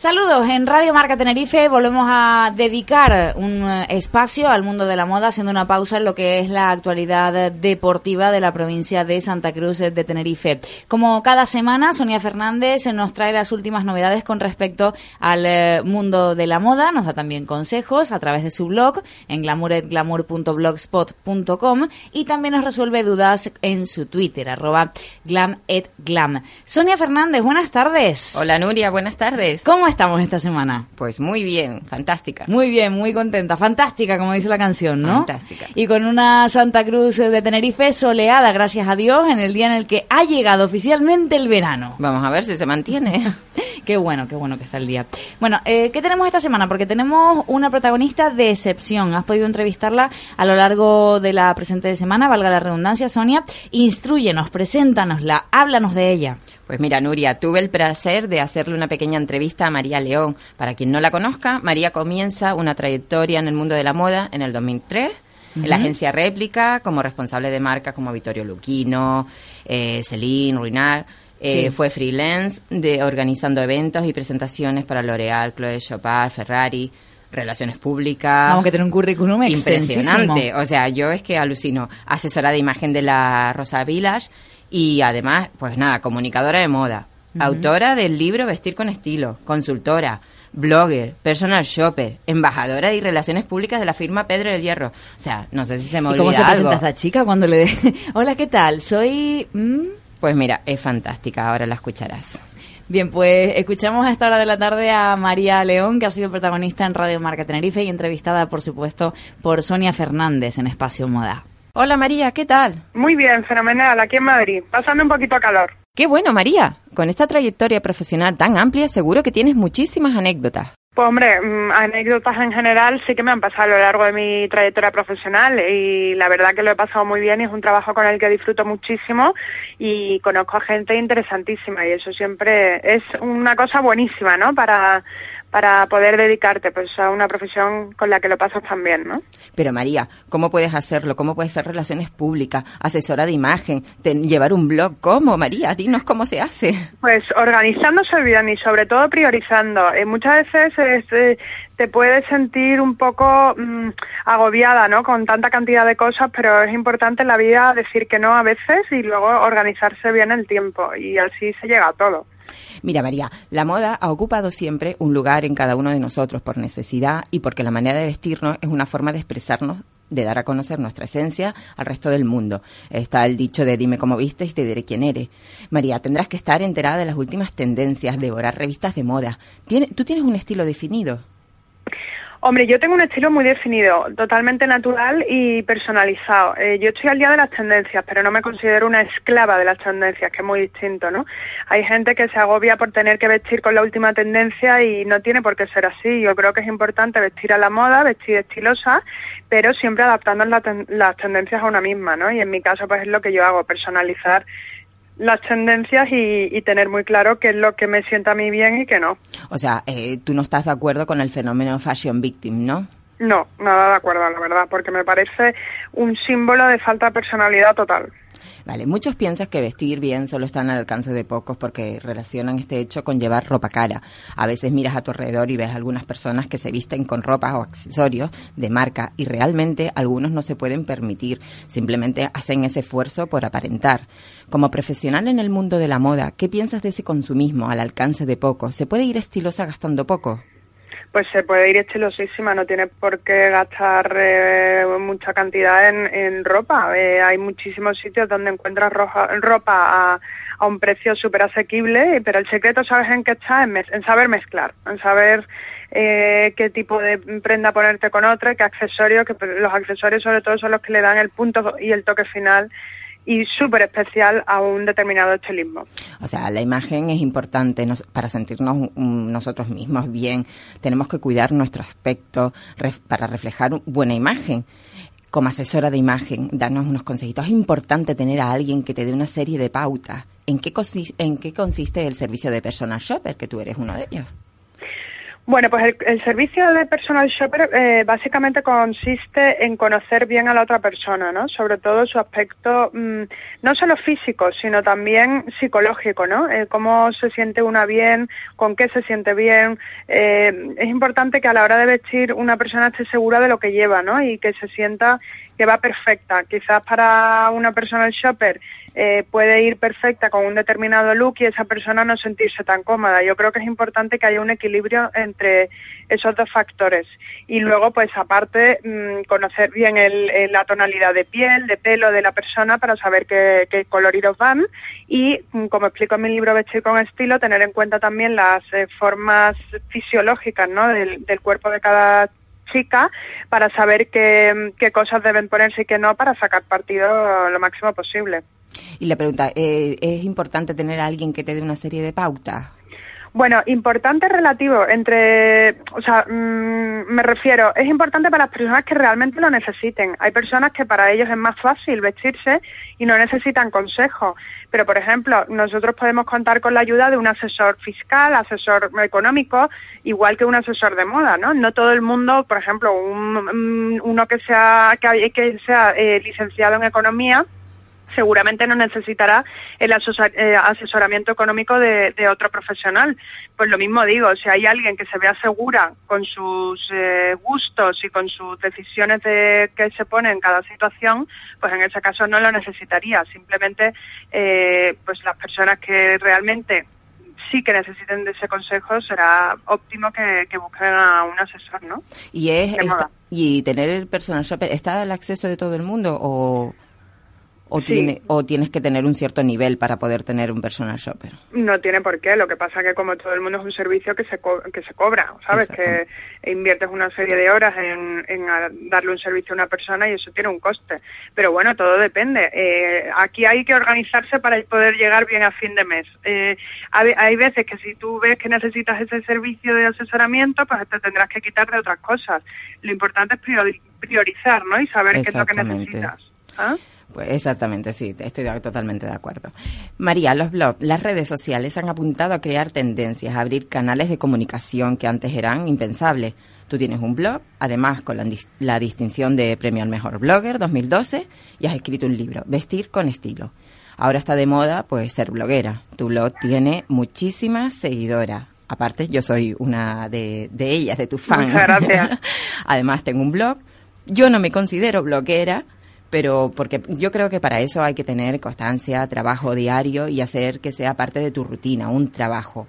Saludos, en Radio Marca Tenerife volvemos a dedicar un eh, espacio al mundo de la moda, haciendo una pausa en lo que es la actualidad deportiva de la provincia de Santa Cruz de Tenerife. Como cada semana, Sonia Fernández nos trae las últimas novedades con respecto al eh, mundo de la moda, nos da también consejos a través de su blog en glamouretglamour.blogspot.com y también nos resuelve dudas en su Twitter, arroba glametglam. Sonia Fernández, buenas tardes. Hola Nuria, buenas tardes. ¿Cómo estamos esta semana? Pues muy bien, fantástica. Muy bien, muy contenta. Fantástica, como dice la canción, ¿no? Fantástica. Y con una Santa Cruz de Tenerife soleada, gracias a Dios, en el día en el que ha llegado oficialmente el verano. Vamos a ver si se mantiene. qué bueno, qué bueno que está el día. Bueno, eh, ¿qué tenemos esta semana? Porque tenemos una protagonista de excepción. Has podido entrevistarla a lo largo de la presente semana, valga la redundancia, Sonia. Instruyenos, preséntanosla, háblanos de ella. Pues mira, Nuria, tuve el placer de hacerle una pequeña entrevista a María León. Para quien no la conozca, María comienza una trayectoria en el mundo de la moda en el 2003 en la agencia Réplica como responsable de marcas como Vittorio Luquino, eh, Celine, Ruinar. Eh, Sí. Fue freelance de organizando eventos y presentaciones para L'Oreal, Chloé Chopard, Ferrari, relaciones públicas. Vamos que tener un currículum Impresionante. O sea, yo es que alucino. Asesora de imagen de la Rosa Village y además, pues nada, comunicadora de moda. Autora del libro Vestir con Estilo. Consultora. Blogger, personal shopper, embajadora y relaciones públicas de la firma Pedro del Hierro. O sea, no sé si se me ¿Y olvida cómo se algo. presenta esta chica cuando le... Hola, ¿qué tal? Soy... mm, Pues mira, es fantástica, ahora la escucharás. Bien, pues escuchamos a esta hora de la tarde a María León, que ha sido protagonista en Radio Marca Tenerife y entrevistada, por supuesto, por Sonia Fernández en Espacio Moda. Hola María, ¿qué tal? Muy bien, fenomenal, aquí en Madrid, pasando un poquito a calor. Qué bueno María, con esta trayectoria profesional tan amplia seguro que tienes muchísimas anécdotas. Pues hombre, mm, anécdotas en general sí que me han pasado a lo largo de mi trayectoria profesional y la verdad que lo he pasado muy bien y es un trabajo con el que disfruto muchísimo y conozco a gente interesantísima y eso siempre es una cosa buenísima, ¿no? Para, para poder dedicarte pues a una profesión con la que lo pasas tan bien, ¿no? Pero María, ¿cómo puedes hacerlo? ¿Cómo puedes hacer relaciones públicas, asesora de imagen, ten- llevar un blog? ¿Cómo, María? Dinos cómo se hace. Pues organizándose bien y sobre todo priorizando. Eh, muchas veces eh, te puedes sentir un poco mm, agobiada, ¿no? Con tanta cantidad de cosas, pero es importante en la vida decir que no a veces y luego organizarse bien el tiempo y así se llega a todo. Mira, María, la moda ha ocupado siempre un lugar en cada uno de nosotros por necesidad y porque la manera de vestirnos es una forma de expresarnos, de dar a conocer nuestra esencia al resto del mundo. Está el dicho de dime cómo vistes y te diré quién eres. María, tendrás que estar enterada de las últimas tendencias, devorar revistas de moda. ¿Tiene- ¿Tú tienes un estilo definido? Hombre, yo tengo un estilo muy definido, totalmente natural y personalizado. Eh, yo estoy al día de las tendencias, pero no me considero una esclava de las tendencias, que es muy distinto, ¿no? Hay gente que se agobia por tener que vestir con la última tendencia y no tiene por qué ser así. Yo creo que es importante vestir a la moda, vestir estilosa, pero siempre adaptando las tendencias a una misma, ¿no? Y en mi caso, pues es lo que yo hago, personalizar las tendencias y, y tener muy claro qué es lo que me sienta a mí bien y qué no. O sea, eh, tú no estás de acuerdo con el fenómeno fashion victim, ¿no? No, nada de acuerdo, la verdad, porque me parece un símbolo de falta de personalidad total. Vale, muchos piensan que vestir bien solo está al alcance de pocos porque relacionan este hecho con llevar ropa cara. A veces miras a tu alrededor y ves algunas personas que se visten con ropas o accesorios de marca y realmente algunos no se pueden permitir, simplemente hacen ese esfuerzo por aparentar. Como profesional en el mundo de la moda, ¿qué piensas de ese consumismo al alcance de pocos? ¿Se puede ir estilosa gastando poco? Pues se puede ir estilosísima, no tiene por qué gastar eh, mucha cantidad en, en ropa. Eh, hay muchísimos sitios donde encuentras roja- ropa a, a un precio súper asequible, pero el secreto, ¿sabes en qué está? En, en saber mezclar, en saber eh, qué tipo de prenda ponerte con otra, qué accesorios, que los accesorios sobre todo son los que le dan el punto y el toque final y súper especial a un determinado estilismo. O sea, la imagen es importante nos- para sentirnos nosotros mismos bien. Tenemos que cuidar nuestro aspecto para reflejar buena imagen. Como asesora de imagen, darnos unos consejitos. Es importante tener a alguien que te dé una serie de pautas. ¿En qué, consi- ¿En qué consiste el servicio de personal shopper? Que tú eres uno de ellos. Bueno, pues el, servicio de personal shopper eh, básicamente consiste en conocer bien a la otra persona, ¿no? Sobre todo su aspecto mm, no solo físico, sino también psicológico, ¿no? Eh, cómo se siente una bien, con qué se siente bien. Eh, es importante que a la hora de vestir una persona esté segura de lo que lleva, ¿no? Y que se sienta que va perfecta. Quizás para una personal shopper eh, puede ir perfecta con un determinado look y esa persona no sentirse tan cómoda. Yo creo que es importante que haya un equilibrio entre esos dos factores. Y luego, pues aparte, mm, conocer bien el, la tonalidad de piel, de pelo de la persona para saber qué, qué coloridos van. Y, mm, como explico en mi libro Vestir con estilo, tener en cuenta también las eh, formas fisiológicas ¿no? del, del cuerpo de cada chica para saber qué, qué cosas deben ponerse y qué no para sacar partido lo máximo posible. Y la pregunta, eh, ¿es importante tener a alguien que te dé una serie de pautas? Bueno, importante relativo entre, o sea, mm, me refiero, es importante para las personas que realmente lo necesiten. Hay personas que para ellos es más fácil vestirse y no necesitan consejo. Pero, por ejemplo, nosotros podemos contar con la ayuda de un asesor fiscal, asesor económico, igual que un asesor de moda, ¿no? No todo el mundo, por ejemplo, un, uno que sea, que, que sea eh, licenciado en economía, seguramente no necesitará el eh, asesoramiento económico de, otro profesional. Pues lo mismo digo, si hay alguien que se vea segura con sus eh, gustos y con sus decisiones de, que se pone en cada situación, pues en ese caso no lo necesitaría. Simplemente, eh, pues las personas que realmente sí que necesiten de ese consejo, será óptimo que, busquen a un asesor, ¿no? Y es y tener el personal shopper, ¿está al acceso de todo el mundo o...? O, tiene, o tienes que tener un cierto nivel para poder tener un personal shopper? No tiene por qué, lo que pasa que como todo el mundo es un servicio que se, que se cobra, ¿sabes? Que inviertes una serie de horas en, darle un servicio a una persona y eso tiene un coste. Pero bueno, todo depende. Eh, aquí hay que organizarse para poder llegar bien a fin de mes. Eh, hay, hay, veces que si tú ves que necesitas ese servicio de asesoramiento, pues te tendrás que quitar de otras cosas. Lo importante es priorizar, ¿no? Y saber qué es lo que necesitas. ¿Ah? Pues exactamente, sí, estoy totalmente de acuerdo. María, los blogs, las redes sociales han apuntado a crear tendencias, a abrir canales de comunicación que antes eran impensables. Tú tienes un blog, además con la, distinción de Premio al Mejor Blogger 2012, y has escrito un libro, Vestir con Estilo. Ahora está de moda, pues, ser bloguera. Tu blog tiene muchísimas seguidoras. Aparte, yo soy una de, de ellas, de tus fans. Muchas gracias. además, tengo un blog. Yo no me considero bloguera, pero porque yo creo que para eso hay que tener constancia, trabajo diario y hacer que sea parte de tu rutina, un trabajo.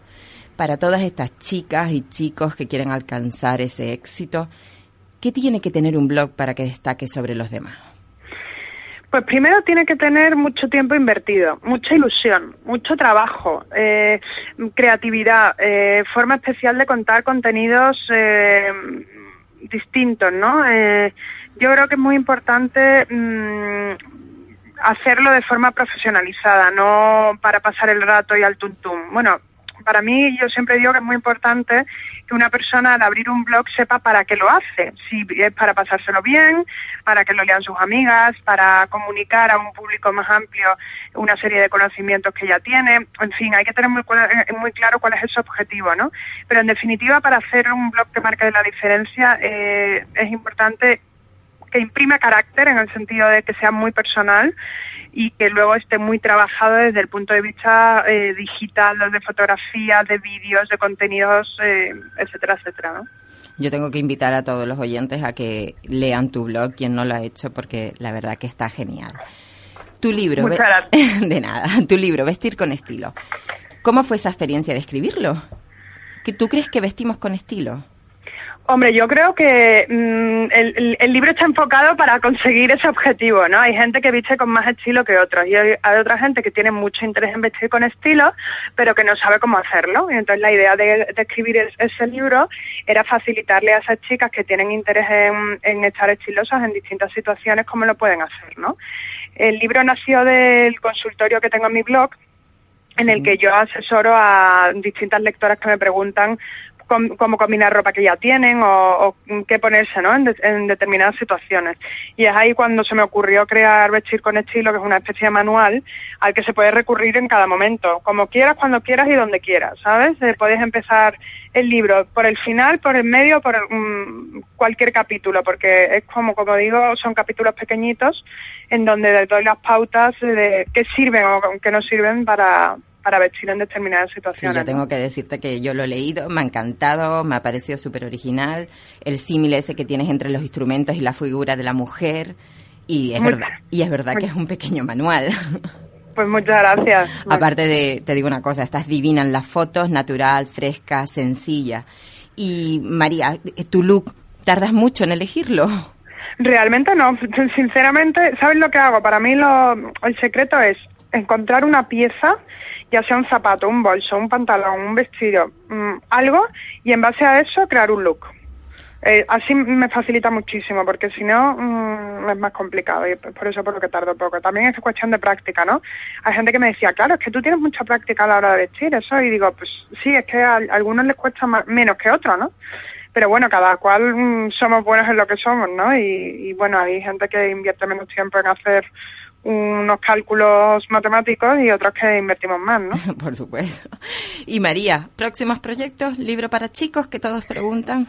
Para todas estas chicas y chicos que quieren alcanzar ese éxito, ¿qué tiene que tener un blog para que destaque sobre los demás? Pues primero tiene que tener mucho tiempo invertido, mucha ilusión, mucho trabajo, eh, creatividad, eh, forma especial de contar contenidos eh, distintos, ¿no? Yo creo que es muy importante mm, hacerlo de forma profesionalizada, no para pasar el rato y al tuntum. Bueno, para mí yo siempre digo que es muy importante que una persona al abrir un blog sepa para qué lo hace, si es para pasárselo bien, para que lo lean sus amigas, para comunicar a un público más amplio una serie de conocimientos que ya tiene, en fin, hay que tener muy, eh, muy claro cuál es ese objetivo, ¿no? Pero en definitiva, para hacer un blog que marque la diferencia, eh, es importante que imprime carácter en el sentido de que sea muy personal y que luego esté muy trabajado desde el punto de vista eh, digital, de fotografía, de vídeos, de contenidos, eh, etcétera, etcétera. ¿no? Yo tengo que invitar a todos los oyentes a que lean tu blog, quien no lo ha hecho, porque la verdad que está genial. Tu libro, de nada, tu libro, Vestir con estilo. ¿Cómo fue esa experiencia de escribirlo? ¿Que tú crees que vestimos con estilo? Hombre, yo creo que mm, el, libro está enfocado para conseguir ese objetivo, ¿no? Hay gente que viste con más estilo que otros y hay, otra gente que tiene mucho interés en vestir con estilo, pero que no sabe cómo hacerlo. Y entonces la idea de, escribir ese libro era facilitarle a esas chicas que tienen interés en, en estar estilosas en distintas situaciones cómo lo pueden hacer, ¿no? El libro nació del consultorio que tengo en mi blog, en el que yo asesoro a distintas lectoras que me preguntan cómo combinar ropa que ya tienen o, qué ponerse ¿no? En, determinadas situaciones. Y es ahí cuando se me ocurrió crear Vestir con Estilo, que es una especie de manual al que se puede recurrir en cada momento, como quieras, cuando quieras y donde quieras, ¿sabes? Eh, puedes empezar el libro por el final, por el medio, por cualquier capítulo, porque es como, como digo, son capítulos pequeñitos en donde doy las pautas de qué sirven o qué no sirven para, para vestir en determinadas situaciones. Sí, yo tengo que decirte que yo lo he leído, me ha encantado, me ha parecido súper original, el símil ese que tienes entre los instrumentos y la figura de la mujer, y es verdad, y es verdad que es un pequeño manual. Pues muchas gracias. Aparte de, te digo una cosa, estás divina en las fotos, natural, fresca, sencilla. Y María, tu look, ¿tardas mucho en elegirlo? Realmente no, sinceramente, ¿sabes lo que hago? Para mí lo, el secreto es encontrar una pieza ya sea un zapato, un bolso, un pantalón, un vestido, mm, algo, y en base a eso crear un look. Eh, así me facilita muchísimo, porque si no mm, es más complicado y por eso por lo que tardo poco. También es cuestión de práctica, ¿no? Hay gente que me decía, claro, es que tú tienes mucha práctica a la hora de vestir eso, y digo, pues sí, es que a, algunos les cuesta menos que otros, ¿no? Pero bueno, cada cual mm, somos buenos en lo que somos, ¿no? y bueno, hay gente que invierte menos tiempo en hacer unos cálculos matemáticos y otros que invertimos más, ¿no? Por supuesto. Y María, próximos proyectos, libro para chicos que todos preguntan.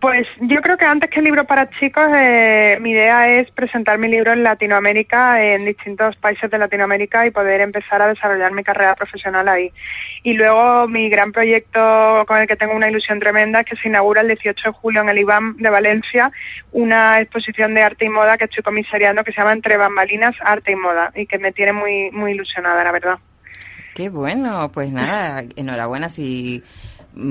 Pues yo creo que antes que libro para chicos, eh, mi idea es presentar mi libro en Latinoamérica, en distintos países de Latinoamérica y poder empezar a desarrollar mi carrera profesional ahí. Y luego mi gran proyecto con el que tengo una ilusión tremenda es que se inaugura el 18 de julio en el IBAM de Valencia una exposición de arte y moda que estoy comisariando que se llama Entre bambalinas, arte y moda y que me tiene muy, muy ilusionada, la verdad. Qué bueno, pues nada, enhorabuena si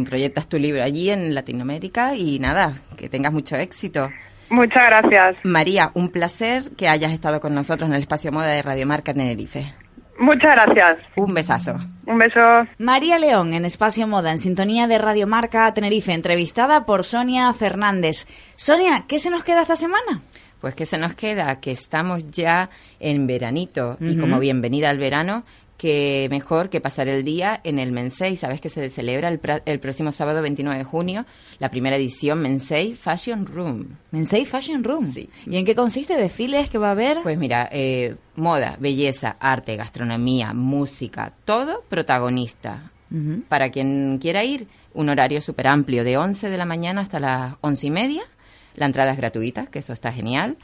proyectas tu libro allí en Latinoamérica y nada, que tengas mucho éxito. Muchas gracias. María, un placer que hayas estado con nosotros en el espacio moda de Radio Marca Tenerife. Muchas gracias. Un besazo. Un beso. María León en Espacio Moda, en sintonía de Radio Marca Tenerife, entrevistada por Sonia Fernández. Sonia, ¿qué se nos queda esta semana? Pues que se nos queda que estamos ya en veranito y como bienvenida al verano que mejor que pasar el día en el Mensei. Sabes que se celebra el, el, próximo sábado 29 de junio la primera edición Mensei Fashion Room. Mensei Fashion Room. Sí. ¿Y en qué consiste? ¿Desfiles que va a haber? Pues mira, eh, moda, belleza, arte, gastronomía, música, todo protagonista. Para quien quiera ir, un horario súper amplio, de 11 de la mañana hasta las 11 y media. La entrada es gratuita, que eso está genial.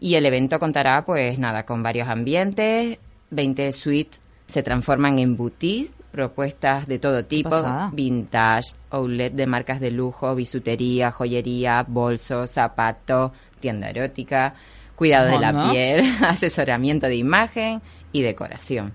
Y el evento contará, pues nada, con varios ambientes, 20 suites se transforman en boutiques, propuestas de todo tipo, vintage, outlet de marcas de lujo, bisutería, joyería, bolsos, zapatos, tienda erótica, cuidado de la piel, asesoramiento de imagen y decoración.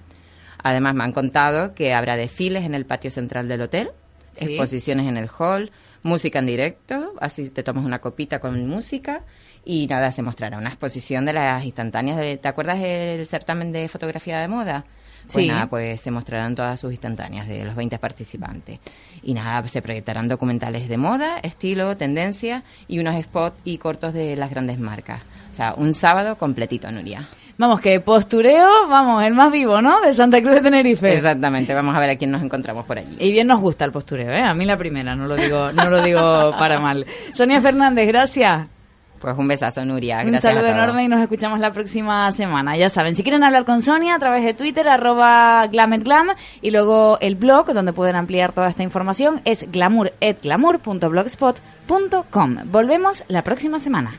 Además me han contado que habrá desfiles en el patio central del hotel, exposiciones en el hall, música en directo, así te tomas una copita con música y nada, se mostrará una exposición de las instantáneas. De, ¿Te acuerdas del certamen de fotografía de moda? Pues nada, pues se mostrarán todas sus instantáneas de los 20 participantes. Y nada, se proyectarán documentales de moda, estilo, tendencia y unos spots y cortos de las grandes marcas. O sea, un sábado completito, Nuria. Vamos, que postureo, vamos, el más vivo, ¿no? De Santa Cruz de Tenerife. Exactamente, vamos a ver a quién nos encontramos por allí. Y bien nos gusta el postureo, ¿eh? A mí la primera, no lo digo, no lo digo para mal. Sonia Fernández, gracias. Pues un besazo, Nuria. un saludo enorme y nos escuchamos la próxima semana. Ya saben, si quieren hablar con Sonia a través de Twitter, arroba glametglam, y luego el blog donde pueden ampliar toda esta información es glamouretglamour.blogspot.com. Volvemos la próxima semana.